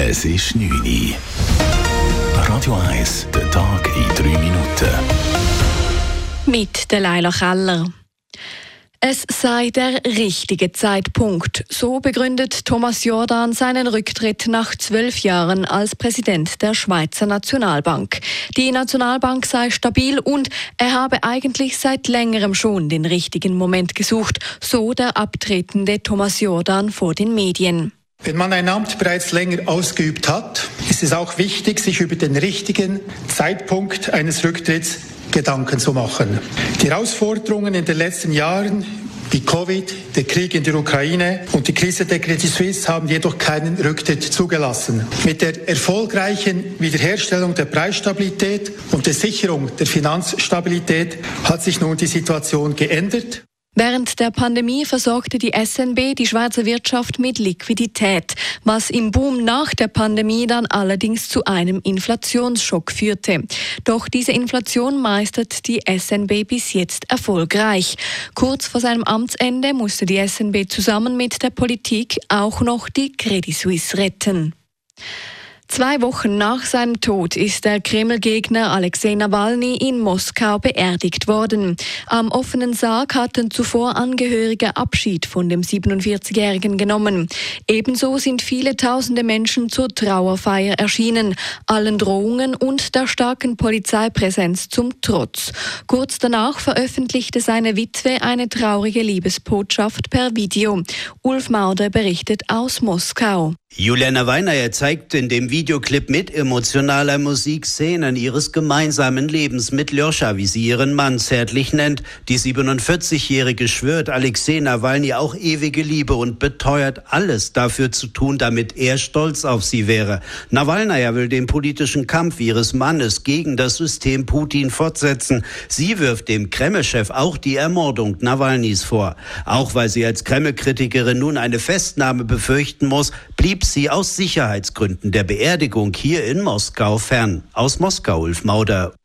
Es ist 9 Uhr. Radio 1, der Tag in 3 Minuten. Mit der Leila Keller. Es sei der richtige Zeitpunkt. So begründet Thomas Jordan seinen Rücktritt nach zwölf Jahren als Präsident der Schweizer Nationalbank. Die Nationalbank sei stabil und er habe eigentlich seit längerem schon den richtigen Moment gesucht, so der abtretende Thomas Jordan vor den Medien. Wenn man ein Amt bereits länger ausgeübt hat, ist es auch wichtig, sich über den richtigen Zeitpunkt eines Rücktritts Gedanken zu machen. Die Herausforderungen in den letzten Jahren wie Covid, der Krieg in der Ukraine und die Krise der Credit Suisse haben jedoch keinen Rücktritt zugelassen. Mit der erfolgreichen Wiederherstellung der Preisstabilität und der Sicherung der Finanzstabilität hat sich nun die Situation geändert. Während der Pandemie versorgte die SNB die Schweizer Wirtschaft mit Liquidität, was im Boom nach der Pandemie dann allerdings zu einem Inflationsschock führte. Doch diese Inflation meistert die SNB bis jetzt erfolgreich. Kurz vor seinem Amtsende musste die SNB zusammen mit der Politik auch noch die Credit Suisse retten. Zwei Wochen nach seinem Tod ist der Kreml-Gegner Alexei Nawalny in Moskau beerdigt worden. Am offenen Sarg hatten zuvor Angehörige Abschied von dem 47-Jährigen genommen. Ebenso sind viele tausende Menschen zur Trauerfeier erschienen, allen Drohungen und der starken Polizeipräsenz zum Trotz. Kurz danach veröffentlichte seine Witwe eine traurige Liebesbotschaft per Video. Ulf Mauder berichtet aus Moskau. Juliana Weiner zeigt in dem Videoclip mit emotionaler Musik Szenen ihres gemeinsamen Lebens mit Ljoscha, wie sie ihren Mann zärtlich nennt. Die 47-Jährige schwört Alexei Nawalny auch ewige Liebe und beteuert, alles dafür zu tun, damit er stolz auf sie wäre. Nawalny will den politischen Kampf ihres Mannes gegen das System Putin fortsetzen. Sie wirft dem Kreml-Chef auch die Ermordung Nawalnys vor. Auch weil sie als Kreml-Kritikerin nun eine Festnahme befürchten muss, blieb sie aus Sicherheitsgründen der Beerdigung hier in Moskau fern. Aus Moskau, Ulf Mauder.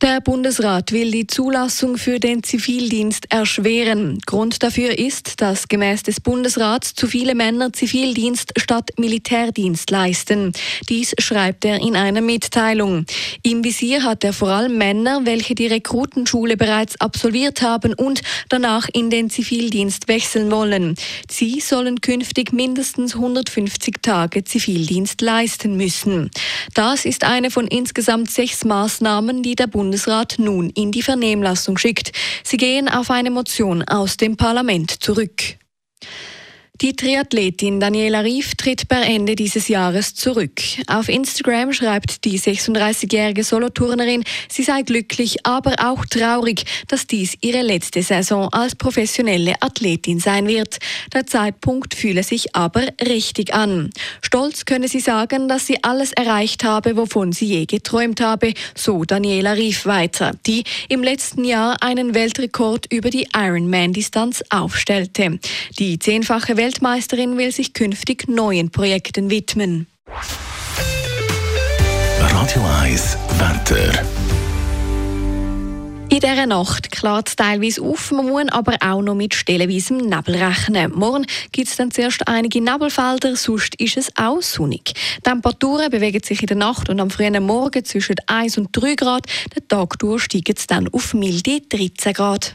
Der Bundesrat will die Zulassung für den Zivildienst erschweren. Grund dafür ist, dass gemäß des Bundesrats zu viele Männer Zivildienst statt Militärdienst leisten. Dies schreibt er in einer Mitteilung. Im Visier hat er vor allem Männer, welche die Rekrutenschule bereits absolviert haben und danach in den Zivildienst wechseln wollen. Sie sollen künftig mindestens 150 Tage Zivildienst leisten müssen. Das ist eine von insgesamt sechs Maßnahmen, die der Bundesrat Bundesrat nun in die Vernehmlassung schickt. Sie gehen auf eine Motion aus dem Parlament zurück. Die Triathletin Daniela Rief tritt per Ende dieses Jahres zurück. Auf Instagram schreibt die 36-jährige Soloturnerin, sie sei glücklich, aber auch traurig, dass dies ihre letzte Saison als professionelle Athletin sein wird. Der Zeitpunkt fühle sich aber richtig an. Stolz könne sie sagen, dass sie alles erreicht habe, wovon sie je geträumt habe, so Daniela Rief weiter, die im letzten Jahr einen Weltrekord über die Ironman-Distanz aufstellte. Die zehnfache Welt Weltmeisterin will sich künftig neuen Projekten widmen. Radio 1 Wetter. In dieser Nacht klart es teilweise auf, man muss aber auch noch mit stellenweisem Nebel rechnen. Morgen gibt es dann zuerst einige Nebelfelder, sonst ist es auch sonnig. Die Temperaturen bewegen sich in der Nacht und am frühen Morgen zwischen 1 und 3 Grad. Den Tag durch steigen es dann auf milde 13 Grad.